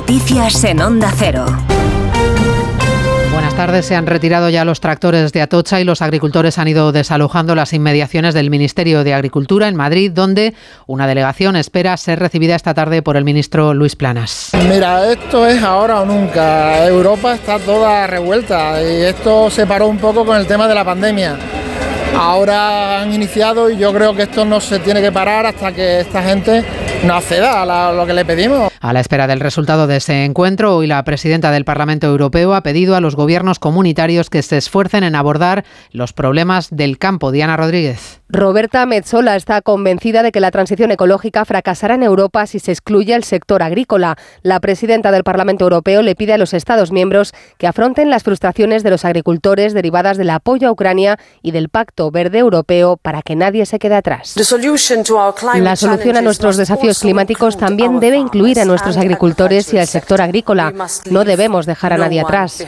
Noticias en Onda Cero. Buenas tardes. Se han retirado ya los tractores de Atocha y los agricultores han ido desalojando las inmediaciones del Ministerio de Agricultura en Madrid, donde una delegación espera ser recibida esta tarde por el ministro Luis Planas. Mira, esto es ahora o nunca. Europa está toda revuelta y esto se paró un poco con el tema de la pandemia. Ahora han iniciado y yo creo que esto no se tiene que parar hasta que esta gente no acceda a lo que le pedimos. A la espera del resultado de ese encuentro, hoy la presidenta del Parlamento Europeo ha pedido a los gobiernos comunitarios que se esfuercen en abordar los problemas del campo. Diana Rodríguez. Roberta Metzola está convencida de que la transición ecológica fracasará en Europa si se excluye el sector agrícola. La presidenta del Parlamento Europeo le pide a los Estados miembros que afronten las frustraciones de los agricultores derivadas del apoyo a Ucrania y del Pacto Verde Europeo para que nadie se quede atrás. La solución a nuestros desafíos climáticos también debe incluir a nuestros agricultores y al sector agrícola. No debemos dejar a nadie atrás.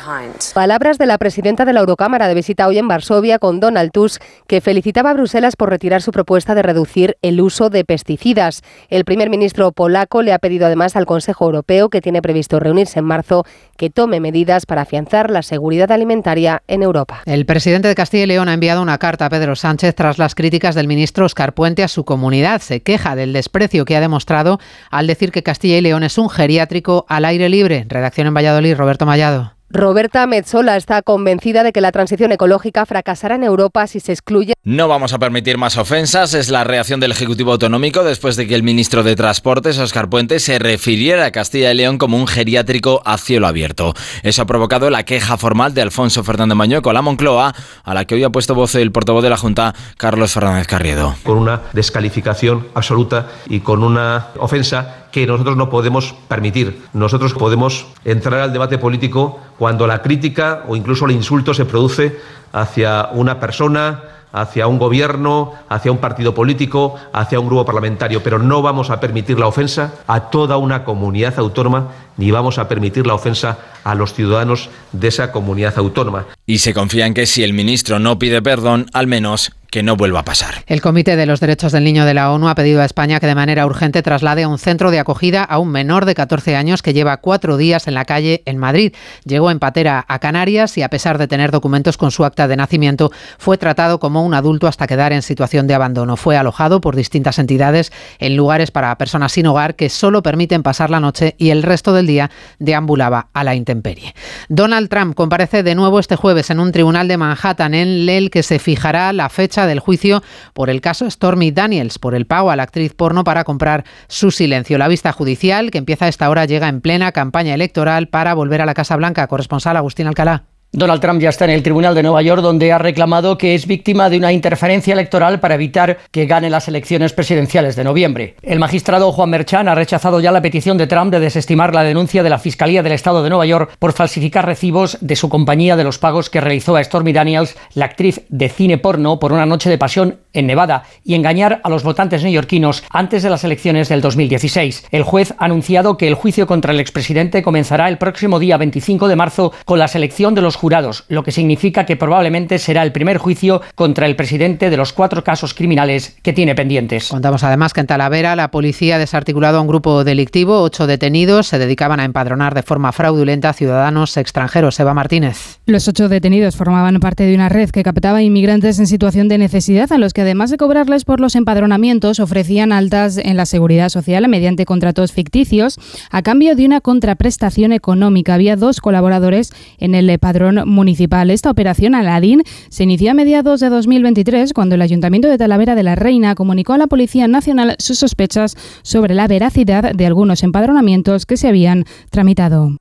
Palabras de la presidenta de la Eurocámara de visita hoy en Varsovia con Donald Tusk, que felicitaba a Bruselas por retirar su propuesta de reducir el uso de pesticidas. El primer ministro polaco le ha pedido además al Consejo Europeo, que tiene previsto reunirse en marzo, que tome medidas para afianzar la seguridad alimentaria en Europa. El presidente de Castilla y León ha enviado una carta a Pedro Sánchez tras las críticas del ministro Oscar Puente a su comunidad. Se queja del desprecio que ha demostrado al decir que Castilla y León es un geriátrico al aire libre. Redacción en Valladolid, Roberto Mallado. Roberta Metzola está convencida de que la transición ecológica fracasará en Europa si se excluye. No vamos a permitir más ofensas, es la reacción del Ejecutivo Autonómico después de que el ministro de Transportes, Oscar Puente, se refiriera a Castilla y León como un geriátrico a cielo abierto. Eso ha provocado la queja formal de Alfonso Fernández Mañueco a la Moncloa, a la que hoy ha puesto voz el portavoz de la Junta, Carlos Fernández Carriedo. Con una descalificación absoluta y con una ofensa que nosotros no podemos permitir. Nosotros podemos entrar al debate político cuando la crítica o incluso el insulto se produce hacia una persona, hacia un gobierno, hacia un partido político, hacia un grupo parlamentario, pero no vamos a permitir la ofensa a toda una comunidad autónoma ni vamos a permitir la ofensa a los ciudadanos de esa comunidad autónoma. Y se confía en que si el ministro no pide perdón, al menos que no vuelva a pasar. El Comité de los Derechos del Niño de la ONU ha pedido a España que de manera urgente traslade a un centro de acogida a un menor de 14 años que lleva cuatro días en la calle en Madrid. Llegó en patera a Canarias y a pesar de tener documentos con su acta de nacimiento, fue tratado como un adulto hasta quedar en situación de abandono. Fue alojado por distintas entidades en lugares para personas sin hogar que solo permiten pasar la noche y el resto del día deambulaba a la intemperie. Donald Trump comparece de nuevo este jueves en un tribunal de Manhattan en el que se fijará la fecha del juicio por el caso Stormy Daniels, por el pago a la actriz porno para comprar su silencio. La vista judicial, que empieza a esta hora, llega en plena campaña electoral para volver a la Casa Blanca. Corresponsal Agustín Alcalá. Donald Trump ya está en el Tribunal de Nueva York, donde ha reclamado que es víctima de una interferencia electoral para evitar que gane las elecciones presidenciales de noviembre. El magistrado Juan Merchan ha rechazado ya la petición de Trump de desestimar la denuncia de la Fiscalía del Estado de Nueva York por falsificar recibos de su compañía de los pagos que realizó a Stormy Daniels, la actriz de cine porno, por una noche de pasión en Nevada y engañar a los votantes neoyorquinos antes de las elecciones del 2016. El juez ha anunciado que el juicio contra el expresidente comenzará el próximo día 25 de marzo con la selección de los jurados, lo que significa que probablemente será el primer juicio contra el presidente de los cuatro casos criminales que tiene pendientes. Contamos además que en Talavera la policía ha desarticulado a un grupo delictivo. Ocho detenidos se dedicaban a empadronar de forma fraudulenta a ciudadanos extranjeros. Eva Martínez. Los ocho detenidos formaban parte de una red que captaba inmigrantes en situación de necesidad a los que además de cobrarles por los empadronamientos ofrecían altas en la seguridad social mediante contratos ficticios a cambio de una contraprestación económica. Había dos colaboradores en el padrón municipal. Esta operación Aladín se inició a mediados de 2023 cuando el Ayuntamiento de Talavera de la Reina comunicó a la Policía Nacional sus sospechas sobre la veracidad de algunos empadronamientos que se habían tramitado.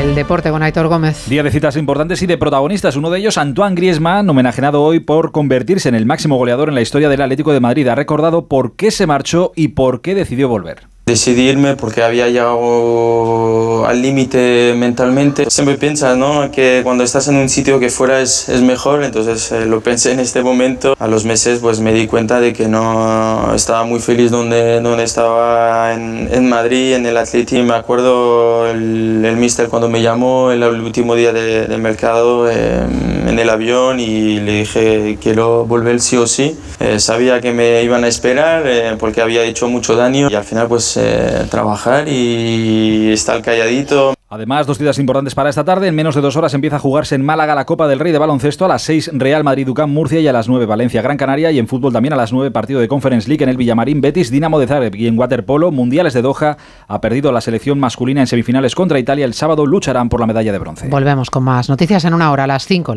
El deporte con Aitor Gómez. Día de citas importantes y de protagonistas. Uno de ellos, Antoine Griezmann, homenajeado hoy por convertirse en el máximo goleador en la historia del Atlético de Madrid. Ha recordado por qué se marchó y por qué decidió volver. Decidí irme porque había llegado al límite mentalmente. Siempre piensas ¿no? que cuando estás en un sitio que fuera es, mejor, entonces eh, lo pensé en este momento. A los meses pues me di cuenta de que no estaba muy feliz donde, donde estaba en, en Madrid, en el Atleti. Me acuerdo el, el mister cuando me llamó el, último día de, mercado eh, en el avión y le dije quiero volver sí o sí. Eh, sabía que me iban a esperar porque había hecho mucho daño y al final pues eh, trabajar y estar calladito. Además, dos ciudades importantes para esta tarde. En menos de dos horas empieza a jugarse en Málaga la Copa del Rey de Baloncesto. A las 6 Real Madrid Ucam Murcia y a las 9 Valencia Gran Canaria. Y en fútbol también a las 9 partido de Conference League en el Villamarín Betis Dinamo de Zagreb. Y en waterpolo, Mundiales de Doha. Ha perdido la selección masculina en semifinales contra Italia. El sábado lucharán por la medalla de bronce. Volvemos con más noticias en una hora a las 5.